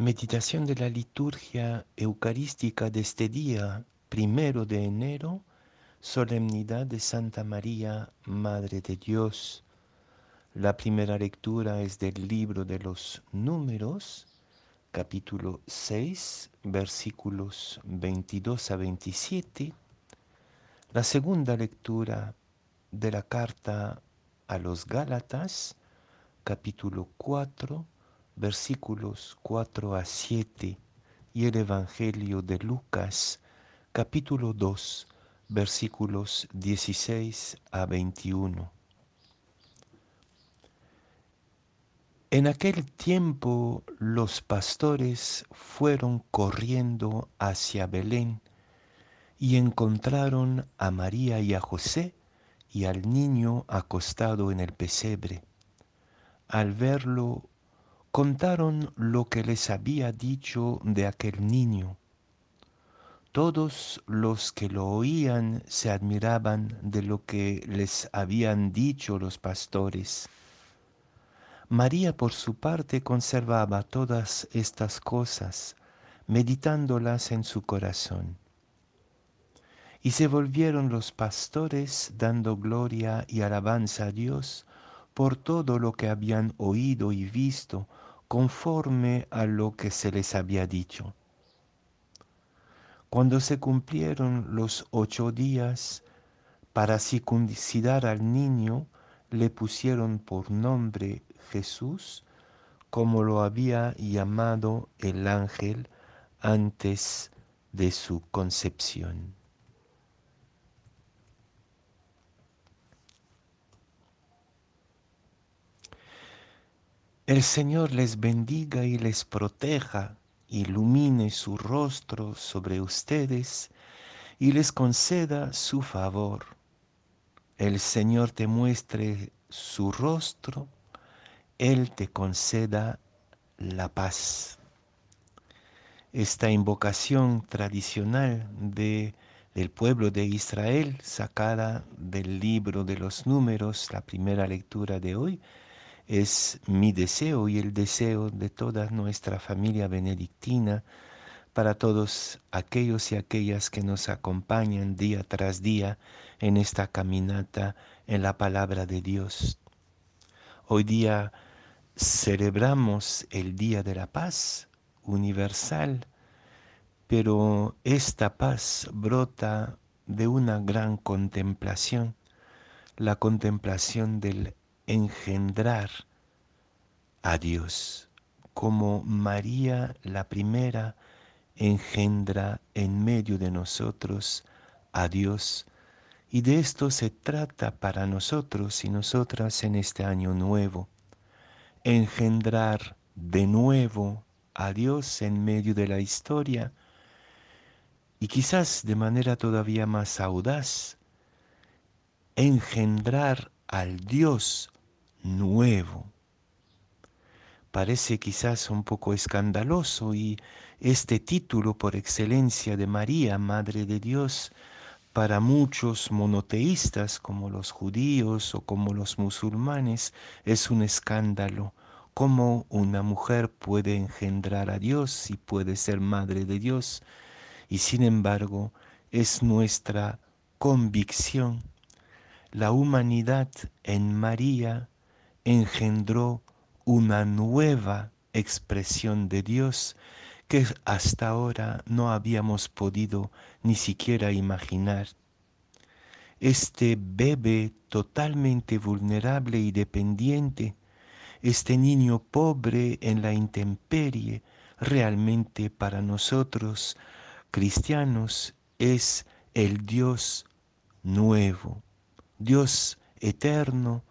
Meditación de la liturgia eucarística de este día, primero de enero, solemnidad de Santa María, Madre de Dios. La primera lectura es del libro de los números, capítulo 6, versículos 22 a 27. La segunda lectura de la carta a los Gálatas, capítulo 4, versículos 4 a 7 y el Evangelio de Lucas capítulo 2 versículos 16 a 21. En aquel tiempo los pastores fueron corriendo hacia Belén y encontraron a María y a José y al niño acostado en el pesebre. Al verlo contaron lo que les había dicho de aquel niño. Todos los que lo oían se admiraban de lo que les habían dicho los pastores. María por su parte conservaba todas estas cosas, meditándolas en su corazón. Y se volvieron los pastores dando gloria y alabanza a Dios por todo lo que habían oído y visto, conforme a lo que se les había dicho. Cuando se cumplieron los ocho días para circuncidar al niño, le pusieron por nombre Jesús, como lo había llamado el ángel antes de su concepción. El Señor les bendiga y les proteja, ilumine su rostro sobre ustedes y les conceda su favor. El Señor te muestre su rostro, Él te conceda la paz. Esta invocación tradicional de, del pueblo de Israel, sacada del libro de los números, la primera lectura de hoy, es mi deseo y el deseo de toda nuestra familia benedictina, para todos aquellos y aquellas que nos acompañan día tras día en esta caminata en la palabra de Dios. Hoy día celebramos el Día de la Paz universal, pero esta paz brota de una gran contemplación, la contemplación del engendrar a Dios, como María la primera engendra en medio de nosotros a Dios. Y de esto se trata para nosotros y nosotras en este año nuevo, engendrar de nuevo a Dios en medio de la historia y quizás de manera todavía más audaz, engendrar al Dios nuevo. Parece quizás un poco escandaloso y este título por excelencia de María, Madre de Dios, para muchos monoteístas como los judíos o como los musulmanes es un escándalo. ¿Cómo una mujer puede engendrar a Dios y puede ser Madre de Dios? Y sin embargo es nuestra convicción la humanidad en María engendró una nueva expresión de Dios que hasta ahora no habíamos podido ni siquiera imaginar. Este bebé totalmente vulnerable y dependiente, este niño pobre en la intemperie, realmente para nosotros cristianos es el Dios nuevo. Dios eterno,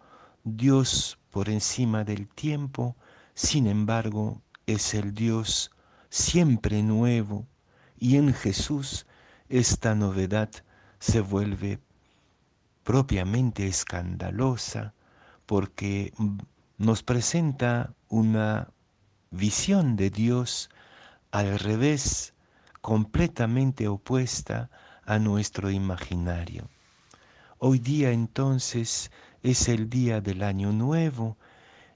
Dios por encima del tiempo, sin embargo es el Dios siempre nuevo y en Jesús esta novedad se vuelve propiamente escandalosa porque nos presenta una visión de Dios al revés, completamente opuesta a nuestro imaginario. Hoy día entonces es el día del año nuevo,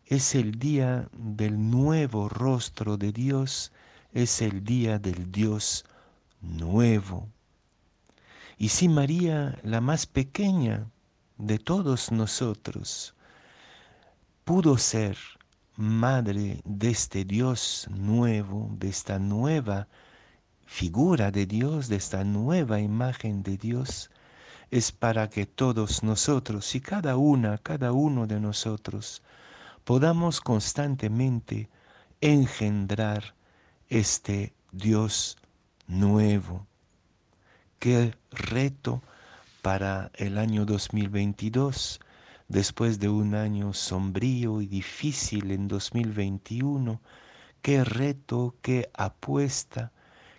es el día del nuevo rostro de Dios, es el día del Dios nuevo. Y si María, la más pequeña de todos nosotros, pudo ser madre de este Dios nuevo, de esta nueva figura de Dios, de esta nueva imagen de Dios, es para que todos nosotros y cada una, cada uno de nosotros, podamos constantemente engendrar este Dios nuevo. Qué reto para el año 2022, después de un año sombrío y difícil en 2021, qué reto, qué apuesta,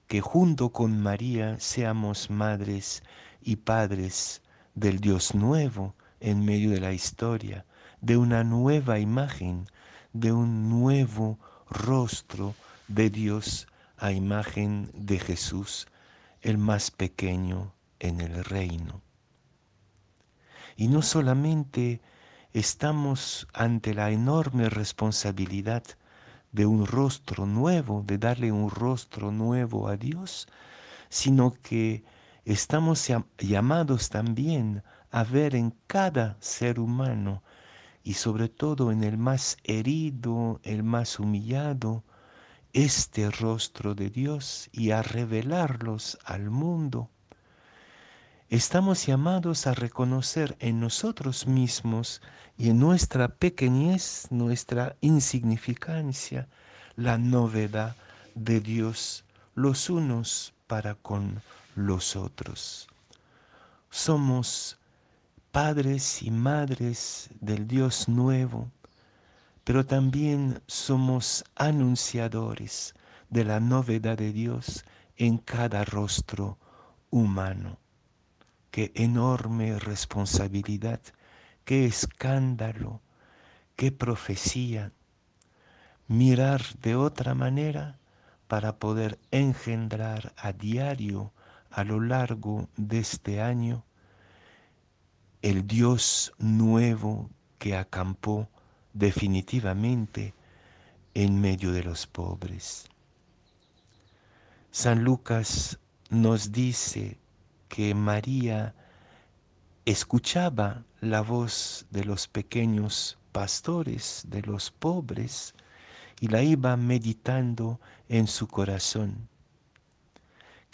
que junto con María seamos madres y padres del Dios nuevo en medio de la historia, de una nueva imagen, de un nuevo rostro de Dios a imagen de Jesús, el más pequeño en el reino. Y no solamente estamos ante la enorme responsabilidad de un rostro nuevo, de darle un rostro nuevo a Dios, sino que estamos llamados también a ver en cada ser humano y sobre todo en el más herido, el más humillado, este rostro de Dios y a revelarlos al mundo. Estamos llamados a reconocer en nosotros mismos y en nuestra pequeñez, nuestra insignificancia, la novedad de Dios los unos para con los otros. Somos padres y madres del Dios nuevo, pero también somos anunciadores de la novedad de Dios en cada rostro humano. Qué enorme responsabilidad, qué escándalo, qué profecía. Mirar de otra manera para poder engendrar a diario a lo largo de este año el Dios nuevo que acampó definitivamente en medio de los pobres. San Lucas nos dice que María escuchaba la voz de los pequeños pastores, de los pobres, y la iba meditando en su corazón.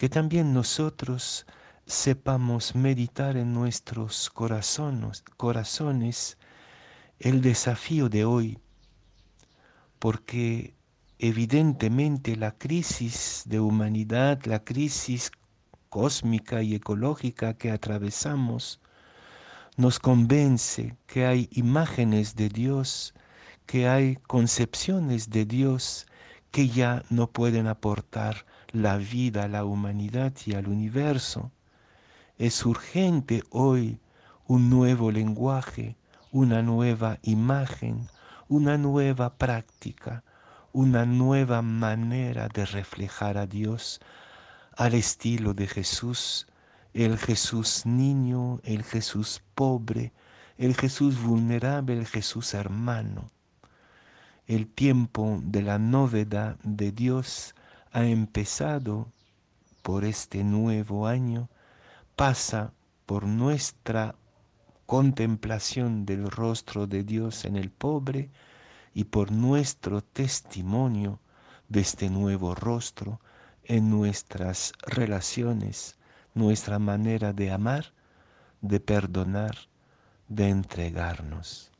Que también nosotros sepamos meditar en nuestros corazones, corazones el desafío de hoy, porque evidentemente la crisis de humanidad, la crisis cósmica y ecológica que atravesamos, nos convence que hay imágenes de Dios, que hay concepciones de Dios que ya no pueden aportar la vida a la humanidad y al universo. Es urgente hoy un nuevo lenguaje, una nueva imagen, una nueva práctica, una nueva manera de reflejar a Dios al estilo de Jesús, el Jesús niño, el Jesús pobre, el Jesús vulnerable, el Jesús hermano. El tiempo de la novedad de Dios ha empezado por este nuevo año pasa por nuestra contemplación del rostro de Dios en el pobre y por nuestro testimonio de este nuevo rostro en nuestras relaciones, nuestra manera de amar, de perdonar, de entregarnos.